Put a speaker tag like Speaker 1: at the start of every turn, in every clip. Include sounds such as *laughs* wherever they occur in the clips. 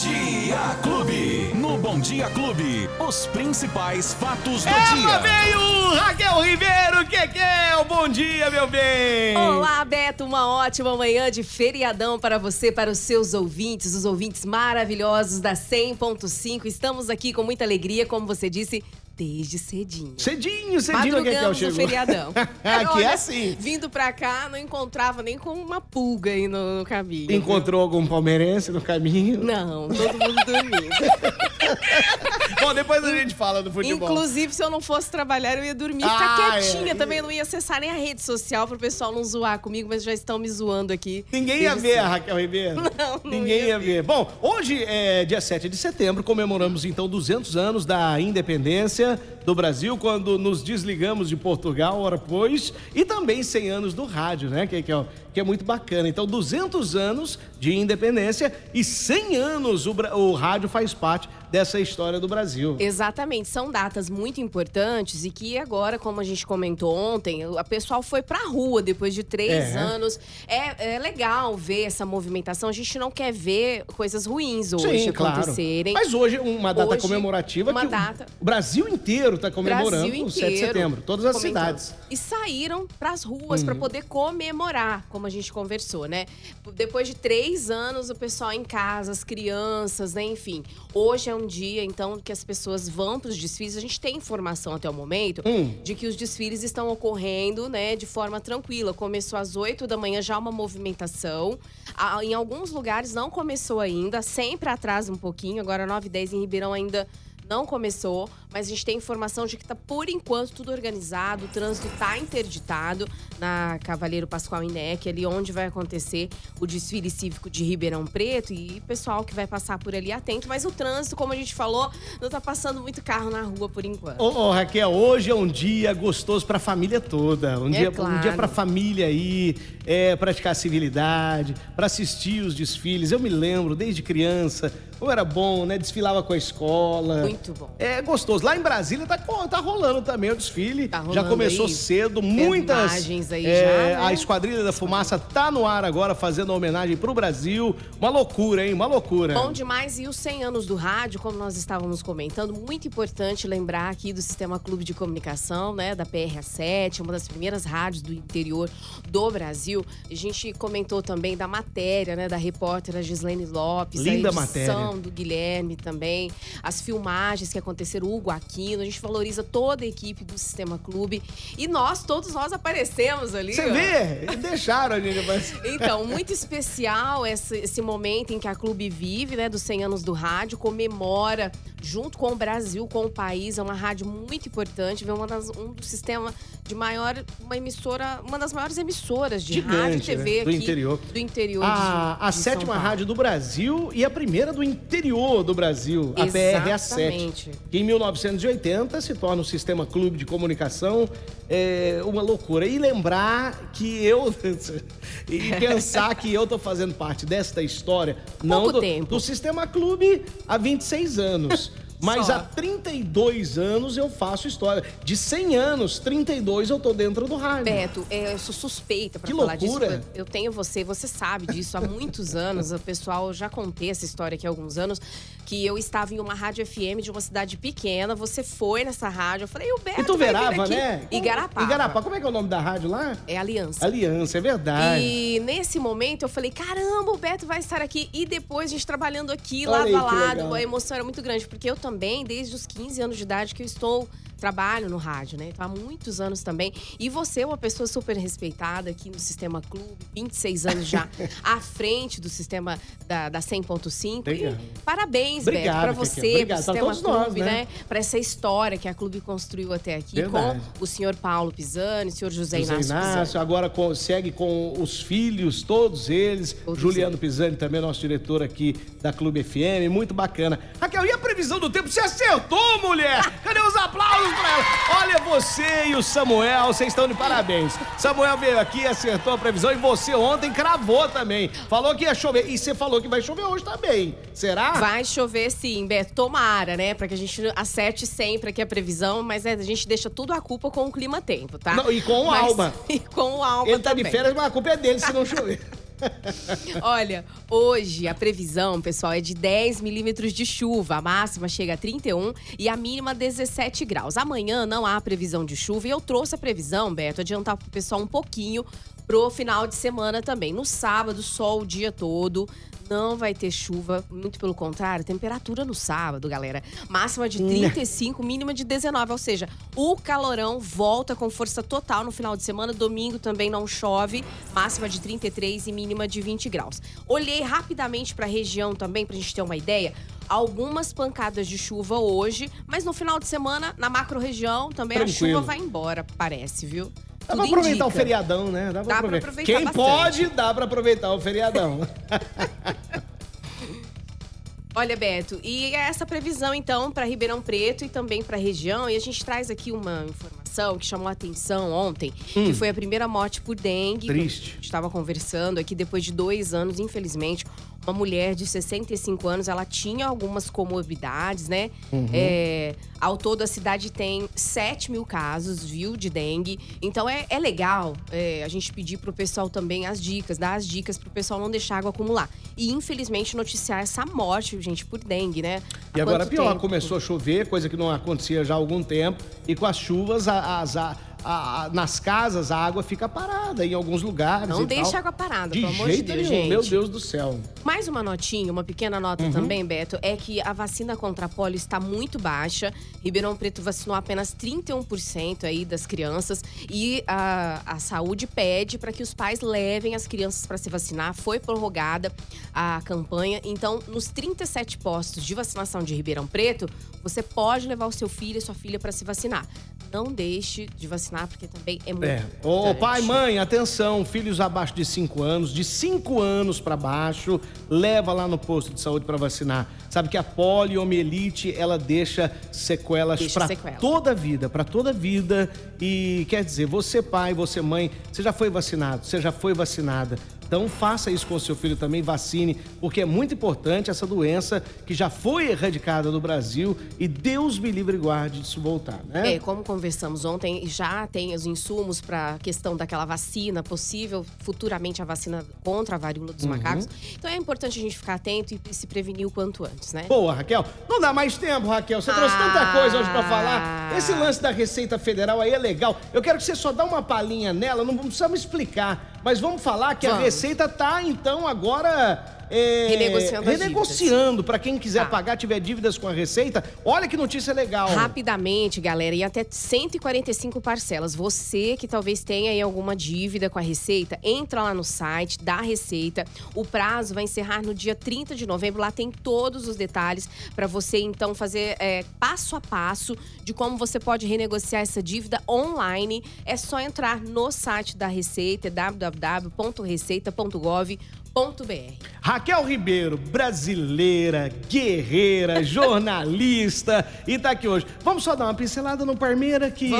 Speaker 1: Dia Clube. No Bom Dia Clube, os principais fatos do
Speaker 2: Ela
Speaker 1: dia.
Speaker 2: veio! Raquel Ribeiro, que que é? O Bom dia, meu bem!
Speaker 3: Olá, Beto, uma ótima manhã de feriadão para você, para os seus ouvintes, os ouvintes maravilhosos da 100.5. Estamos aqui com muita alegria, como você disse, desde cedinho.
Speaker 2: Cedinho, cedinho,
Speaker 3: Madrugamos
Speaker 2: chegou.
Speaker 3: no feriadão. *laughs*
Speaker 2: Aqui é
Speaker 3: Olha,
Speaker 2: assim.
Speaker 3: Vindo pra cá, não encontrava nem com uma pulga aí no, no caminho.
Speaker 2: Encontrou algum palmeirense no caminho?
Speaker 3: Não, todo mundo dormindo. *laughs* *laughs*
Speaker 2: Bom, depois a gente fala do futebol.
Speaker 3: Inclusive, se eu não fosse trabalhar, eu ia dormir,
Speaker 2: Ah,
Speaker 3: ficar
Speaker 2: é.
Speaker 3: quietinha também. Não ia acessar nem a rede social pro pessoal não zoar comigo, mas já estão me zoando aqui.
Speaker 2: Ninguém ia ver a
Speaker 3: cedo.
Speaker 2: Raquel Ribeiro. *laughs*
Speaker 3: Não, não
Speaker 2: Ninguém
Speaker 3: ia
Speaker 2: ia ver. Bom, hoje é dia 7 de setembro, comemoramos então 200 anos da independência do Brasil, quando nos desligamos de Portugal, ora pois, e também 100 anos do rádio, né? Que, que, é, que é muito bacana. Então, 200 anos de independência e 100 anos o, o rádio faz parte dessa história do Brasil.
Speaker 3: Exatamente, são datas muito importantes e que agora, como a gente comentou ontem, a pessoal foi pra rua depois de três
Speaker 2: É.
Speaker 3: anos. É, é legal ver essa movimentação. A gente não quer ver coisas ruins hoje
Speaker 2: Sim, claro.
Speaker 3: acontecerem.
Speaker 2: Mas hoje uma data
Speaker 3: Hoje,
Speaker 2: comemorativa
Speaker 3: uma
Speaker 2: que o-
Speaker 3: data.
Speaker 2: o Brasil inteiro está comemorando
Speaker 3: Brasil
Speaker 2: o 7 de
Speaker 3: inteiro
Speaker 2: setembro, todas as cidades.
Speaker 3: E saíram pras ruas
Speaker 2: Uhum.
Speaker 3: pra poder comemorar, como a gente conversou, né? Depois de três anos, o pessoal em casa, as crianças, né? Enfim. Hoje é um dia, então, que as pessoas vão pros desfiles. A gente tem informação até o momento
Speaker 2: Hum.
Speaker 3: de que os desfiles estão ocorrendo, né, de forma tranquila. Começou às 8 da manhã já uma movimentação. Ah, Em alguns lugares não começou ainda, sempre atrasa um pouquinho. Agora 9 e 10 em Ribeirão ainda não começou, mas a gente tem informação de que tá por enquanto tudo organizado, o trânsito tá interditado na Cavaleiro Pascoal Inec, ali onde vai acontecer o desfile cívico de Ribeirão Preto e pessoal que vai passar por ali atento, mas o trânsito, como a gente falou, não tá passando muito carro na rua por enquanto.
Speaker 2: Ô, Raquel, hoje é um dia gostoso pra família toda. Um
Speaker 3: É
Speaker 2: dia, um
Speaker 3: claro.
Speaker 2: dia pra família aí, é, praticar civilidade, pra assistir os desfiles. Eu me lembro, desde criança, como era bom, né? Desfilava com a escola.
Speaker 3: Muito bom.
Speaker 2: É gostoso. Lá em Brasília tá, tá rolando também o desfile.
Speaker 3: Tá
Speaker 2: já começou
Speaker 3: aí.
Speaker 2: cedo, muitas.
Speaker 3: imagens aí
Speaker 2: é,
Speaker 3: já, né?
Speaker 2: A Esquadrilha da Fumaça tá no ar agora, fazendo homenagem pro Brasil. Uma loucura, hein? Uma loucura.
Speaker 3: Bom demais. E os 100 anos do rádio, como nós estávamos comentando, muito importante lembrar aqui do Sistema Clube de Comunicação, né, da PRA7, uma das primeiras rádios do interior do Brasil. A gente comentou também da matéria, né, da repórter a Gislaine Lopes,
Speaker 2: Linda
Speaker 3: a
Speaker 2: matéria.
Speaker 3: do Guilherme também, as filmagens que aconteceram, o Hugo Aquino. A gente valoriza toda a equipe do Sistema Clube. E nós, todos nós aparecemos ali.
Speaker 2: Você
Speaker 3: ó.
Speaker 2: vê? Deixaram a gente aparecer. *laughs*
Speaker 3: Então, muito especial esse, esse momento em que a Clube vive, né, dos 100 anos do rádio, comemora junto com o Brasil, com o país. É uma rádio muito importante, vê uma das, um do sistema de maior, uma emissora, uma das maiores emissoras de rádio e
Speaker 2: Gigante,
Speaker 3: TV
Speaker 2: né? Do
Speaker 3: aqui
Speaker 2: interior.
Speaker 3: do interior
Speaker 2: A,
Speaker 3: de,
Speaker 2: a
Speaker 3: de São
Speaker 2: sétima
Speaker 3: Paulo.
Speaker 2: rádio do Brasil e a primeira do interior do Brasil, a PRA7.
Speaker 3: Exatamente.
Speaker 2: Que em 1980 se torna o Sistema Clube de Comunicação. É uma loucura. E lembrar que eu. *laughs* e pensar que eu tô fazendo parte desta história, não
Speaker 3: Pouco
Speaker 2: do,
Speaker 3: tempo.
Speaker 2: do Sistema Clube há 26 anos. Mas
Speaker 3: Só.
Speaker 2: há 32 anos eu faço história. De 100 anos, 32 eu tô dentro do rádio.
Speaker 3: Beto, é, eu sou suspeita pra
Speaker 2: Que
Speaker 3: falar
Speaker 2: loucura.
Speaker 3: disso. Eu tenho você, você sabe disso há muitos anos. O pessoal já contei essa história aqui há alguns anos. Que eu estava em uma rádio FM de uma cidade pequena. Você foi nessa rádio. Eu falei, o Beto.
Speaker 2: E tu verava, né?
Speaker 3: Igarapava.
Speaker 2: Igarapá. Como é que é o nome da rádio lá?
Speaker 3: É Aliança.
Speaker 2: Aliança, é verdade.
Speaker 3: E nesse momento eu falei, caramba, o Beto vai estar aqui. E depois a gente trabalhando aqui,
Speaker 2: Olha
Speaker 3: lado
Speaker 2: aí,
Speaker 3: a lado, a emoção era muito grande. Porque eu também, desde os 15 anos de idade que eu estou, trabalho no rádio, né? Então, há muitos anos também. E você é uma pessoa super respeitada aqui no Sistema Clube, 26 anos já *laughs* à frente do sistema da, da 100.5.
Speaker 2: Legal.
Speaker 3: E parabéns,
Speaker 2: Obrigado,
Speaker 3: Beto, pra
Speaker 2: Kekia.
Speaker 3: você, pro
Speaker 2: Pra
Speaker 3: Sistema
Speaker 2: todos nós,
Speaker 3: Clube,
Speaker 2: né?
Speaker 3: né? Pra essa história que a Clube construiu até aqui
Speaker 2: Verdade.
Speaker 3: com o senhor Paulo Pisani, o senhor José,
Speaker 2: José
Speaker 3: Inácio,
Speaker 2: Inácio,
Speaker 3: Pisani.
Speaker 2: agora com- segue com os filhos, todos eles.
Speaker 3: Todos
Speaker 2: Juliano
Speaker 3: eles.
Speaker 2: Pisani, também nosso diretor aqui da Clube FM, muito bacana. Raquel, e a previsão do tempo? Você acertou, mulher! Cadê os aplausos pra ela? Olha, você e o Samuel, vocês estão de parabéns. Samuel veio aqui, acertou a previsão e você ontem cravou também. Falou que ia chover. E você falou que vai chover hoje também. Será?
Speaker 3: Vai chover sim, Beto. Tomara, né? Pra que a gente acerte sempre aqui a previsão, mas é, a gente deixa tudo a culpa com o clima-tempo, tá?
Speaker 2: Não, e com o
Speaker 3: Mas-
Speaker 2: Alba. *laughs*
Speaker 3: E com o Alba
Speaker 2: Ele tá
Speaker 3: também.
Speaker 2: de férias, mas a culpa é dele se não chover. *laughs*
Speaker 3: Olha, hoje a previsão, pessoal, é de 10 milímetros de chuva. A máxima chega a 31 e a mínima 17 graus. Amanhã não há previsão de chuva e eu trouxe a previsão, Beto, adiantar pro pessoal um pouquinho pro final de semana também. No sábado, sol o dia todo. Não vai ter chuva, muito pelo contrário, temperatura no sábado, galera. Máxima de 35, mínima de 19. Ou seja, o calorão volta com força total no final de semana. Domingo também não chove, máxima de 33 e mínima de 20 graus. Olhei rapidamente para a região também, pra gente ter uma ideia algumas pancadas de chuva hoje, mas no final de semana, na macro região, também
Speaker 2: Tranquilo.
Speaker 3: a chuva vai embora, parece, viu?
Speaker 2: Dá pra aproveitar
Speaker 3: indica.
Speaker 2: o feriadão, né? Dá pra,
Speaker 3: Dá pra
Speaker 2: aproveitar.
Speaker 3: aproveitar
Speaker 2: Quem
Speaker 3: bastante.
Speaker 2: pode, dá pra aproveitar o feriadão. *laughs*
Speaker 3: Olha, Beto, e essa previsão então para Ribeirão Preto e também para a região, e a gente traz aqui uma informação que chamou a atenção ontem, que foi a primeira morte por dengue.
Speaker 2: Hum. Triste.
Speaker 3: A gente estava conversando aqui depois de dois anos, infelizmente, uma mulher de 65 anos, ela tinha algumas comorbidades, né?
Speaker 2: Uhum.
Speaker 3: É, ao todo, a cidade tem 7 mil casos, viu, de dengue. Então, é, é legal é, a gente pedir pro pessoal também as dicas, dar as dicas pro pessoal não deixar água acumular. E, infelizmente, noticiar essa morte, gente, por dengue, né?
Speaker 2: E
Speaker 3: Há
Speaker 2: agora
Speaker 3: quanto
Speaker 2: pior,
Speaker 3: tempo?
Speaker 2: começou a chover, coisa que não acontecia já há algum tempo. E com as chuvas, a- as- a- nas casas, a água fica parada em alguns lugares.
Speaker 3: Não
Speaker 2: e
Speaker 3: deixa
Speaker 2: tal.
Speaker 3: água parada,
Speaker 2: De
Speaker 3: pelo amor de Deus,
Speaker 2: nenhum,
Speaker 3: gente.
Speaker 2: meu Deus do céu.
Speaker 3: Mais uma notinha, uma pequena nota
Speaker 2: Uhum.
Speaker 3: também, Beto, é que a vacina contra a polio está muito baixa. Ribeirão Preto vacinou apenas 31% aí das crianças e a, a saúde pede para que os pais levem as crianças para se vacinar. Foi prorrogada a campanha, então nos 37 postos de vacinação de Ribeirão Preto, você pode levar o seu filho e sua filha para se vacinar. Não deixe de vacinar porque também é muito
Speaker 2: É. Ô, pai, mãe, atenção, filhos abaixo de 5 anos, de 5 anos pra baixo, leva lá no posto de saúde pra vacinar. Sabe que a poliomielite, ela deixa sequelas pra
Speaker 3: sequela.
Speaker 2: toda a vida, pra toda a vida. E quer dizer, você pai, você mãe, você já foi vacinado, você já foi vacinada. Então faça isso com o seu filho também, vacine, porque é muito importante essa doença que já foi erradicada no Brasil e Deus me livre e guarde disso voltar, né?
Speaker 3: É, como conversamos ontem, já tem os insumos para a questão daquela vacina possível, futuramente a vacina contra a varíola
Speaker 2: Uhum.
Speaker 3: dos macacos. Então é importante a gente ficar atento e se prevenir o quanto antes, né?
Speaker 2: Boa, Raquel. Não dá mais tempo, Raquel. Você trouxe tanta
Speaker 3: Ah.
Speaker 2: coisa hoje pra falar. Esse lance da Receita Federal aí é legal. Eu quero que você só dá uma palhinha nela, não precisa me explicar. Mas vamos falar que a
Speaker 3: Vamos.
Speaker 2: Receita tá, então, agora. É,
Speaker 3: Renegociando
Speaker 2: renegociando para quem quiser
Speaker 3: Tá.
Speaker 2: pagar, tiver dívidas com a Receita. Olha que notícia legal.
Speaker 3: Rapidamente, galera, e até 145 parcelas. Você que talvez tenha aí alguma dívida com a Receita, entra lá no site da Receita. O prazo vai encerrar no dia 30 de novembro. Lá tem todos os detalhes para você então fazer é, passo a passo de como você pode renegociar essa dívida online. É só entrar no site da Receita, www.receita.gov.br.
Speaker 2: Raquel Ribeiro, brasileira, guerreira, *laughs* jornalista e tá aqui hoje. Vamos só dar uma pincelada no Parmeira que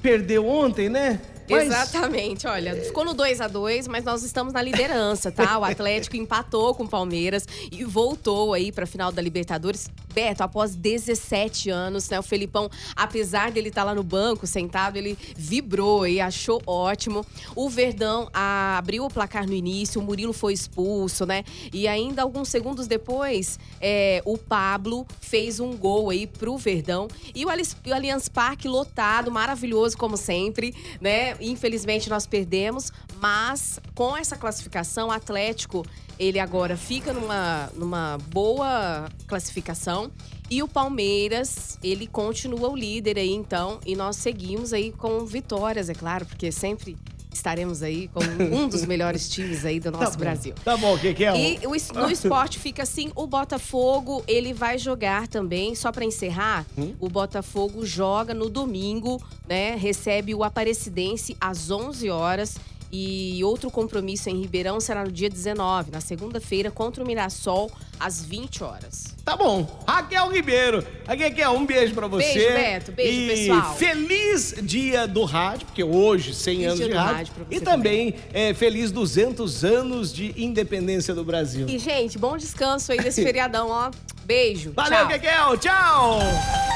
Speaker 2: perdeu ontem, né? Mas-
Speaker 3: Exatamente, olha, ficou no 2 a 2 mas nós estamos na liderança, tá? O Atlético *laughs* empatou com o Palmeiras e voltou aí pra final da Libertadores. Beto, após 17 anos, né? O Felipão, apesar dele estar lá no banco, sentado, ele vibrou e achou ótimo. O Verdão ah, abriu o placar no início, o Murilo foi expulso, né? E ainda alguns segundos depois, é, o Pablo fez um gol aí pro Verdão. E o Allianz- o Allianz Parque lotado, maravilhoso como sempre, né? Infelizmente nós perdemos, mas com essa classificação, o Atlético, ele agora fica numa, numa boa classificação. E o Palmeiras, ele continua o líder aí, então. E nós seguimos aí com vitórias, é claro, porque sempre estaremos aí com um dos *laughs* melhores times aí do nosso
Speaker 2: Tá.
Speaker 3: Brasil.
Speaker 2: Tá bom, o que, que é?
Speaker 3: E o no esporte fica assim, o Botafogo, ele vai jogar também, só pra encerrar,
Speaker 2: Hum?
Speaker 3: o Botafogo joga no domingo, né? Recebe o Aparecidense às 11 horas. E outro compromisso em Ribeirão será no dia 19, na segunda-feira, contra o Mirassol, às 20 horas.
Speaker 2: Tá bom. Raquel Ribeiro. Raquel, um beijo pra você.
Speaker 3: Beijo, Beto. Beijo,
Speaker 2: e
Speaker 3: pessoal.
Speaker 2: Feliz dia do rádio, porque hoje, 100
Speaker 3: Feliz
Speaker 2: anos de rádio.
Speaker 3: rádio
Speaker 2: e também, é, feliz 200 anos de independência do Brasil.
Speaker 3: E, gente, bom descanso aí desse feriadão, ó. Beijo.
Speaker 2: Valeu,
Speaker 3: tchau.
Speaker 2: Raquel. Tchau.